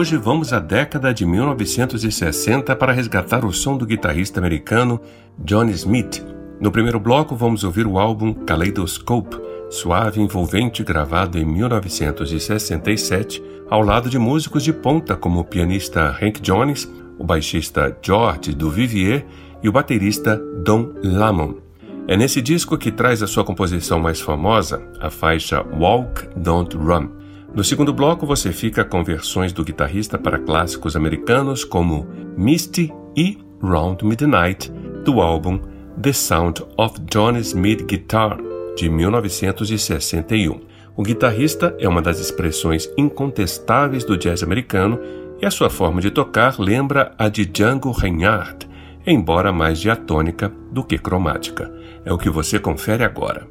Hoje vamos à década de 1960 para resgatar o som do guitarrista americano Johnny Smith. No primeiro bloco, vamos ouvir o álbum Kaleidoscope, suave e envolvente, gravado em 1967, ao lado de músicos de ponta como o pianista Hank Jones, o baixista George Duvivier e o baterista Don Lamont. É nesse disco que traz a sua composição mais famosa, a faixa Walk, Don't Run. No segundo bloco, você fica com versões do guitarrista para clássicos americanos como Misty e Round Midnight, do álbum The Sound of Johnny Smith Guitar, de 1961. O guitarrista é uma das expressões incontestáveis do jazz americano e a sua forma de tocar lembra a de Django Reinhardt, embora mais diatônica do que cromática. É o que você confere agora.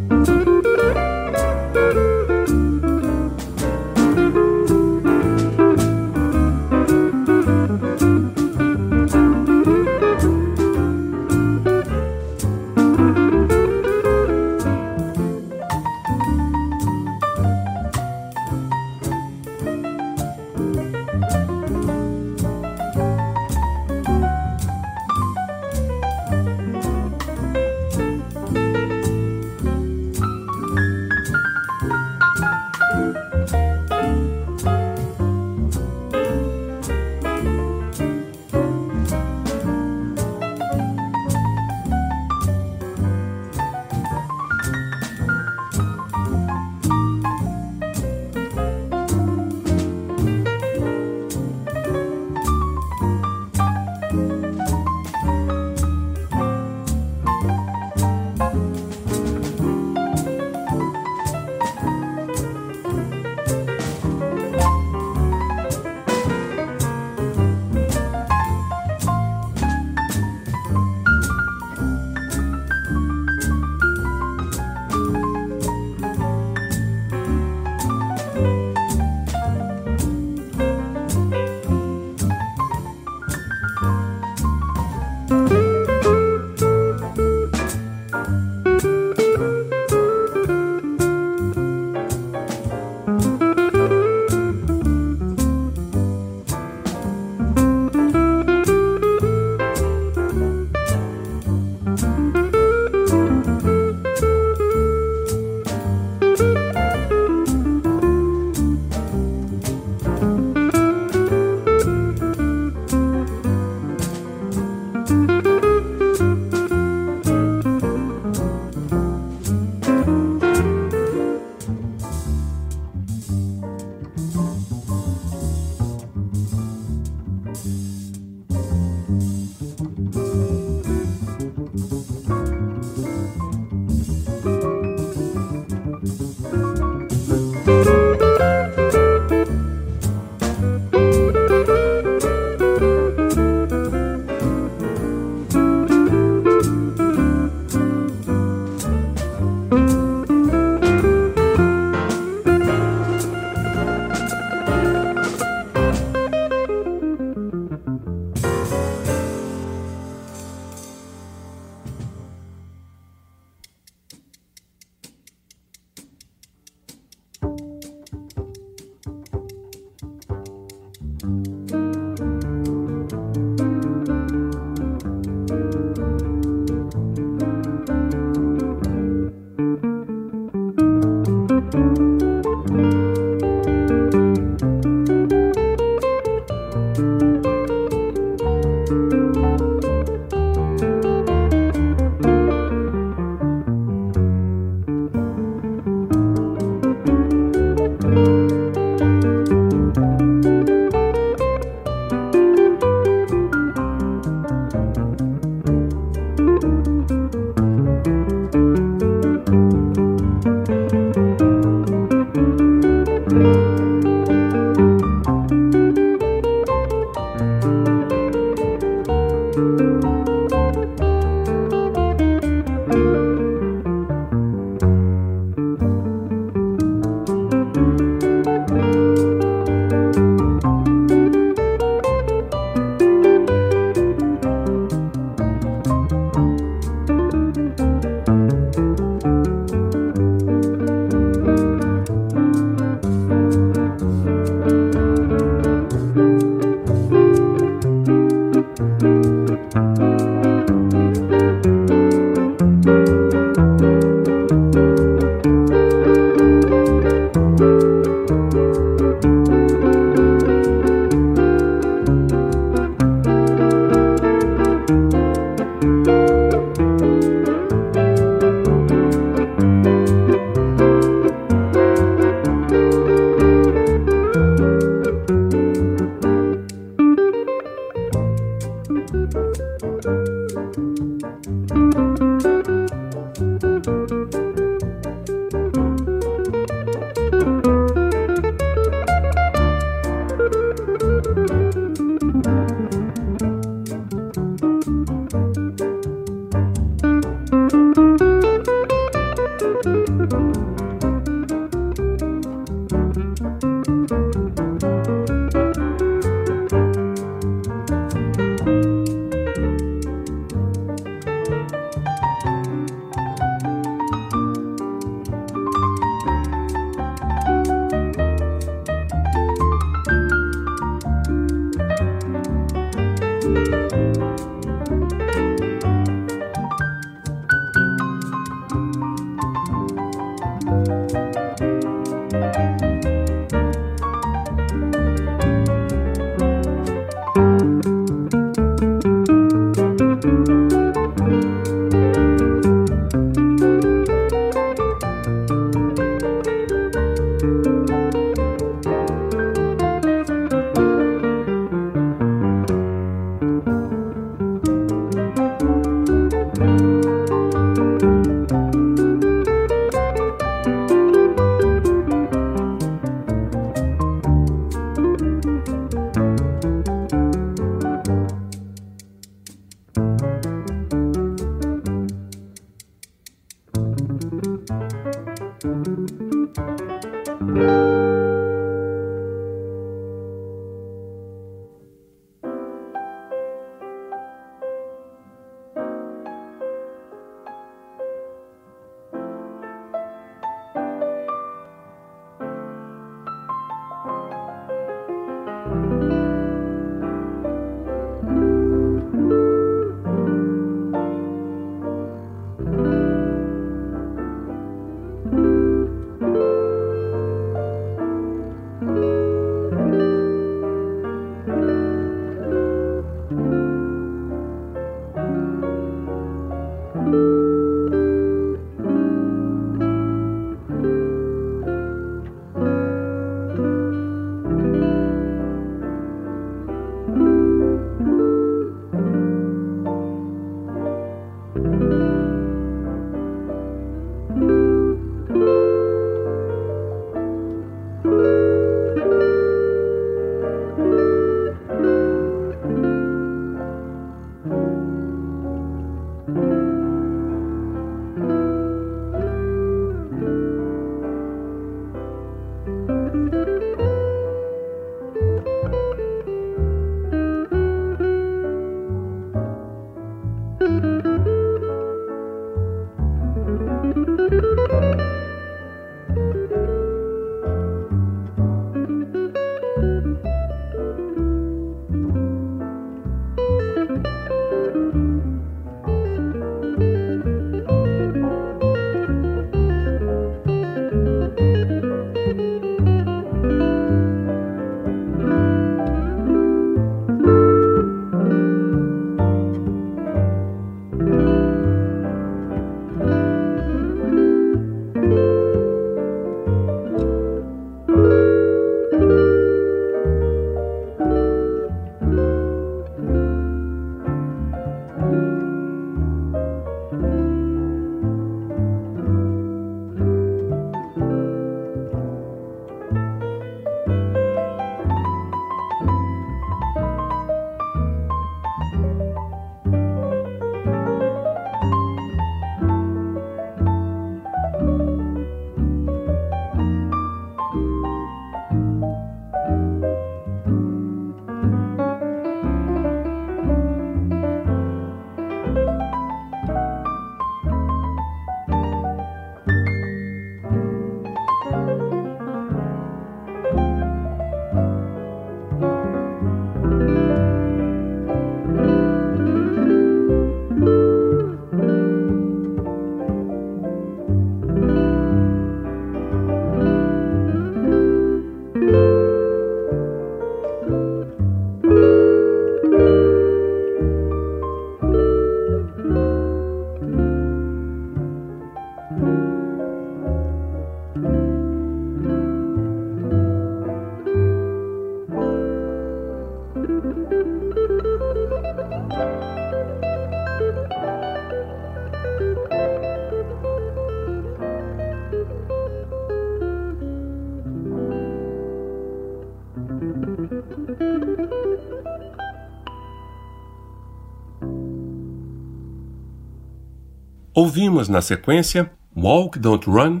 Ouvimos na sequência Walk Don't Run,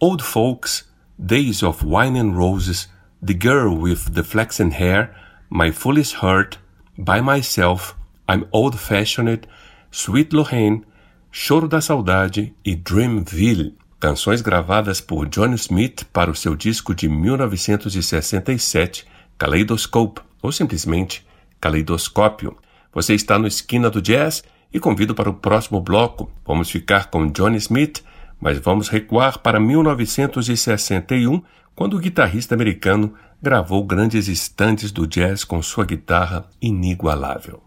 Old Folks, Days of Wine and Roses, The Girl with the Flaxen Hair, My Foolish Heart, By Myself, I'm Old Fashioned, Sweet Lorraine, Choro da Saudade e Dreamville, canções gravadas por John Smith para o seu disco de 1967, Kaleidoscope, ou simplesmente Caleidoscópio. Você está no Esquina do Jazz e convido para o próximo bloco. Vamos ficar com Johnny Smith, mas vamos recuar para 1961, quando o guitarrista americano gravou grandes estantes do jazz com sua guitarra inigualável.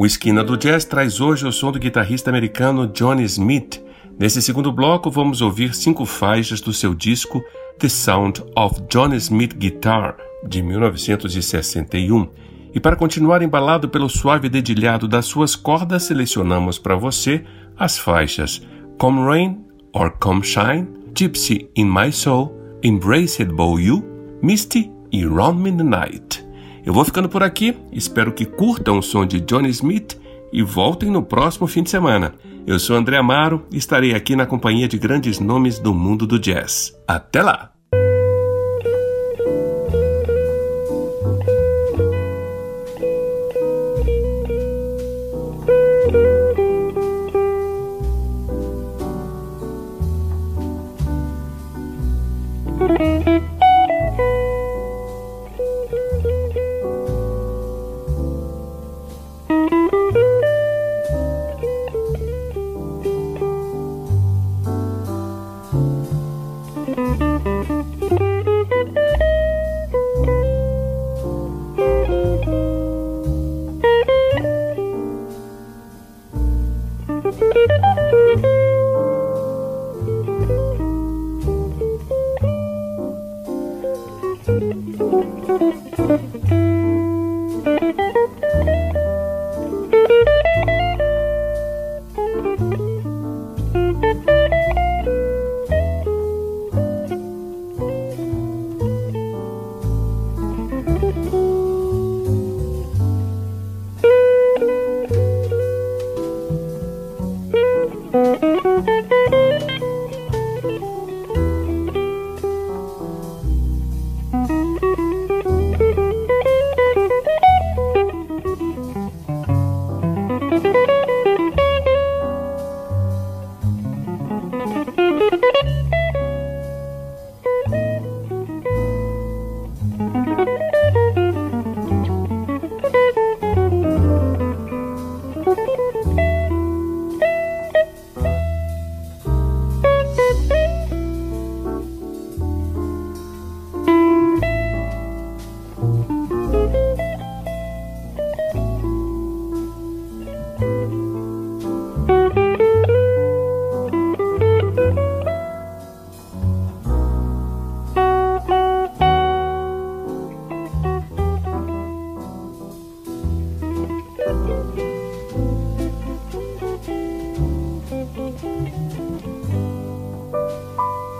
O Esquina do Jazz traz hoje o som do guitarrista americano Johnny Smith, Nesse segundo bloco, vamos ouvir cinco faixas do seu disco The Sound of John Smith Guitar, de 1961. E para continuar embalado pelo suave dedilhado das suas cordas, selecionamos para você as faixas Come Rain or Come Shine, Gypsy in My Soul, Embraced by You, Misty e Round Midnight. Eu vou ficando por aqui, espero que curtam o som de Johnny Smith e voltem no próximo fim de semana. Eu sou André Amaro e estarei aqui na companhia de grandes nomes do mundo do jazz. Até lá!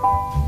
Bye.